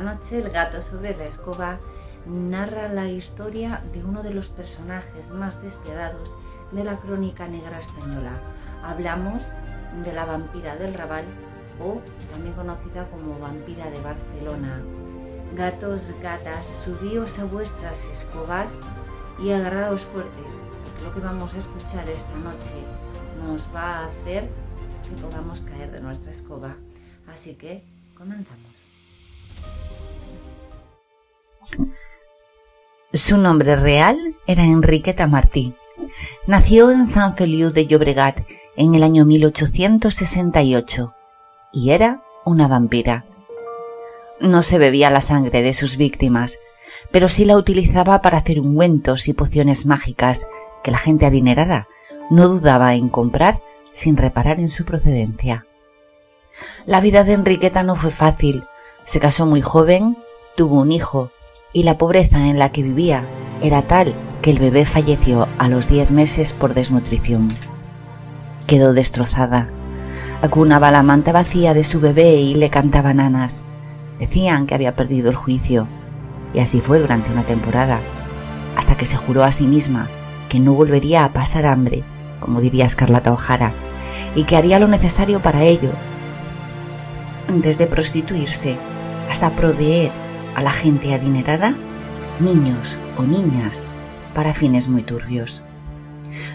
Noche el gato sobre la escoba narra la historia de uno de los personajes más despiadados de la crónica negra española. Hablamos de la vampira del Raval o también conocida como vampira de Barcelona. Gatos, gatas, subíos a vuestras escobas y agarraos fuerte, lo que vamos a escuchar esta noche nos va a hacer que podamos caer de nuestra escoba. Así que comenzamos. Su nombre real era Enriqueta Martí. Nació en San Feliu de Llobregat en el año 1868 y era una vampira. No se bebía la sangre de sus víctimas, pero sí la utilizaba para hacer ungüentos y pociones mágicas que la gente adinerada no dudaba en comprar sin reparar en su procedencia. La vida de Enriqueta no fue fácil. Se casó muy joven, tuvo un hijo y la pobreza en la que vivía era tal que el bebé falleció a los diez meses por desnutrición. Quedó destrozada. Acunaba la manta vacía de su bebé y le cantaba nanas. Decían que había perdido el juicio. Y así fue durante una temporada, hasta que se juró a sí misma que no volvería a pasar hambre, como diría Escarlata O'Hara, y que haría lo necesario para ello, desde prostituirse hasta proveer a la gente adinerada niños o niñas para fines muy turbios.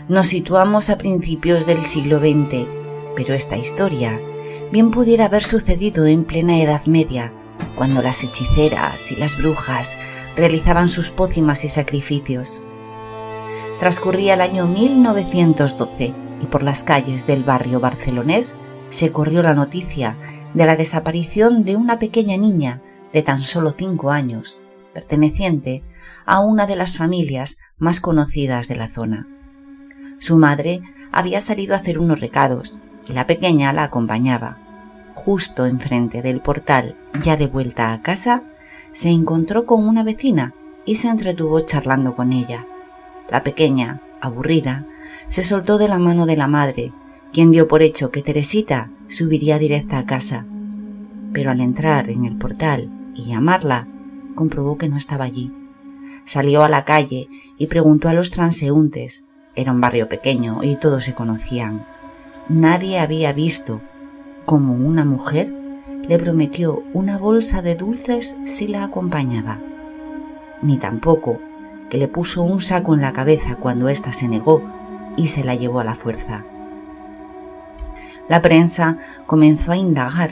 Nos situamos a principios del siglo XX, pero esta historia bien pudiera haber sucedido en plena Edad Media, cuando las hechiceras y las brujas realizaban sus pócimas y sacrificios. Transcurría el año 1912 y por las calles del barrio barcelonés se corrió la noticia de la desaparición de una pequeña niña de tan solo cinco años, perteneciente a una de las familias más conocidas de la zona. Su madre había salido a hacer unos recados y la pequeña la acompañaba. Justo enfrente del portal, ya de vuelta a casa, se encontró con una vecina y se entretuvo charlando con ella. La pequeña, aburrida, se soltó de la mano de la madre, quien dio por hecho que Teresita subiría directa a casa. Pero al entrar en el portal y llamarla, comprobó que no estaba allí. Salió a la calle y preguntó a los transeúntes. Era un barrio pequeño y todos se conocían. Nadie había visto cómo una mujer le prometió una bolsa de dulces si la acompañaba. Ni tampoco que le puso un saco en la cabeza cuando ésta se negó y se la llevó a la fuerza. La prensa comenzó a indagar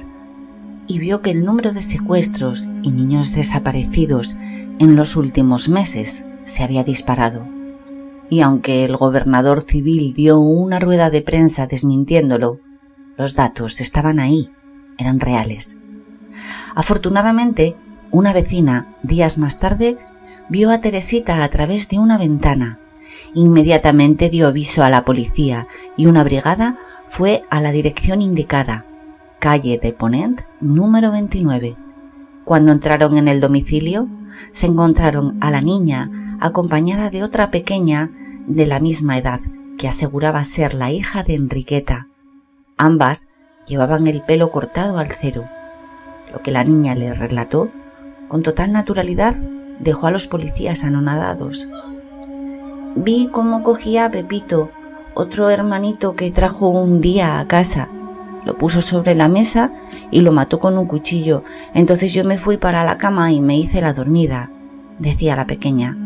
y vio que el número de secuestros y niños desaparecidos en los últimos meses se había disparado. Y aunque el gobernador civil dio una rueda de prensa desmintiéndolo, los datos estaban ahí, eran reales. Afortunadamente, una vecina, días más tarde, vio a Teresita a través de una ventana. Inmediatamente dio aviso a la policía y una brigada fue a la dirección indicada, calle de Ponent, número 29. Cuando entraron en el domicilio, se encontraron a la niña acompañada de otra pequeña de la misma edad, que aseguraba ser la hija de Enriqueta. Ambas llevaban el pelo cortado al cero. Lo que la niña le relató, con total naturalidad, dejó a los policías anonadados. Vi cómo cogía a Pepito, otro hermanito que trajo un día a casa. Lo puso sobre la mesa y lo mató con un cuchillo. Entonces yo me fui para la cama y me hice la dormida, decía la pequeña.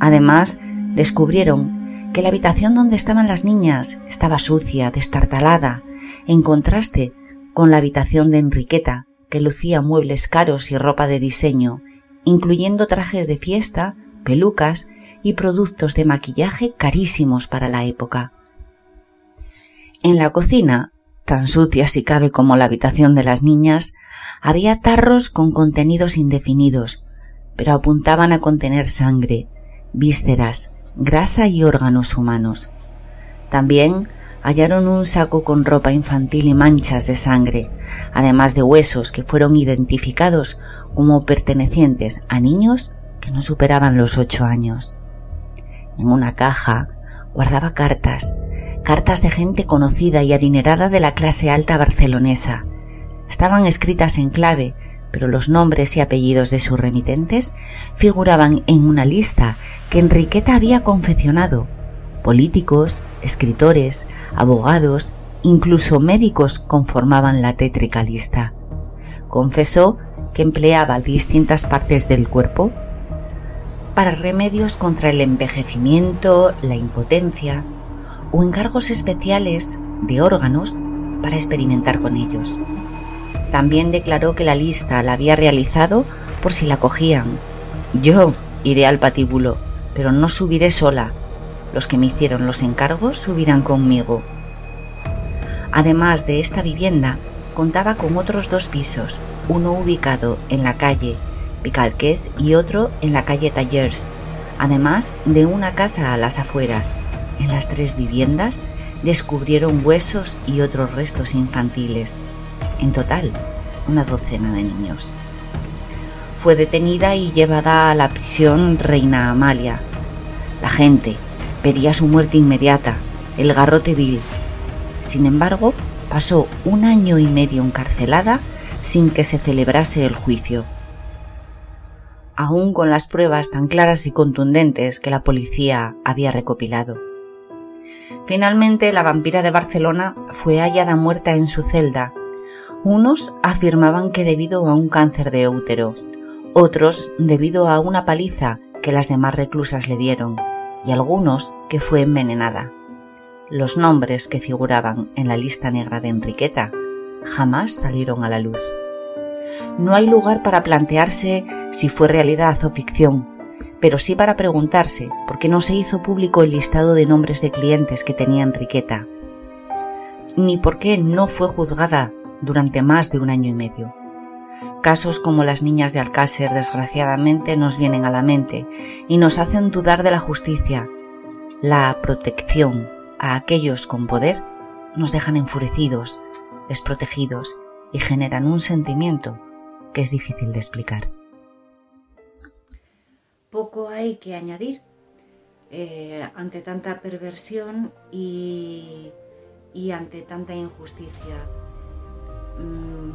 Además, descubrieron que la habitación donde estaban las niñas estaba sucia, destartalada, en contraste con la habitación de Enriqueta, que lucía muebles caros y ropa de diseño, incluyendo trajes de fiesta, pelucas y productos de maquillaje carísimos para la época. En la cocina, tan sucia si cabe como la habitación de las niñas, había tarros con contenidos indefinidos, pero apuntaban a contener sangre, vísceras, grasa y órganos humanos. También hallaron un saco con ropa infantil y manchas de sangre, además de huesos que fueron identificados como pertenecientes a niños que no superaban los ocho años. En una caja guardaba cartas, cartas de gente conocida y adinerada de la clase alta barcelonesa. Estaban escritas en clave, pero los nombres y apellidos de sus remitentes figuraban en una lista que Enriqueta había confeccionado. Políticos, escritores, abogados, incluso médicos conformaban la tétrica lista. Confesó que empleaba distintas partes del cuerpo para remedios contra el envejecimiento, la impotencia o encargos especiales de órganos para experimentar con ellos. También declaró que la lista la había realizado por si la cogían. Yo iré al patíbulo, pero no subiré sola. Los que me hicieron los encargos subirán conmigo. Además de esta vivienda, contaba con otros dos pisos, uno ubicado en la calle Picalques y otro en la calle Tallers, además de una casa a las afueras. En las tres viviendas descubrieron huesos y otros restos infantiles. En total, una docena de niños. Fue detenida y llevada a la prisión Reina Amalia. La gente pedía su muerte inmediata, el garrote vil. Sin embargo, pasó un año y medio encarcelada sin que se celebrase el juicio. Aún con las pruebas tan claras y contundentes que la policía había recopilado. Finalmente, la vampira de Barcelona fue hallada muerta en su celda. Unos afirmaban que debido a un cáncer de útero, otros debido a una paliza que las demás reclusas le dieron, y algunos que fue envenenada. Los nombres que figuraban en la lista negra de Enriqueta jamás salieron a la luz. No hay lugar para plantearse si fue realidad o ficción, pero sí para preguntarse por qué no se hizo público el listado de nombres de clientes que tenía Enriqueta, ni por qué no fue juzgada durante más de un año y medio. Casos como las niñas de Alcácer desgraciadamente nos vienen a la mente y nos hacen dudar de la justicia. La protección a aquellos con poder nos dejan enfurecidos, desprotegidos y generan un sentimiento que es difícil de explicar poco hay que añadir eh, ante tanta perversión y, ante tanta injusticia. Mm,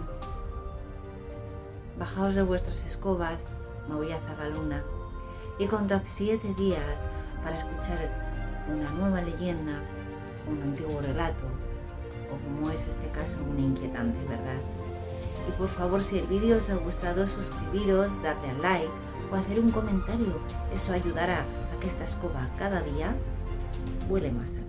bajaos de vuestras escobas, me voy a hacer la luna, y contad siete días para escuchar una nueva leyenda, un antiguo relato, o como es este caso, una inquietante verdad. Y por favor, si el vídeo os ha gustado, suscribiros, dadle al like o hacer un comentario. Eso ayudará a que esta escoba cada día vuele más alto.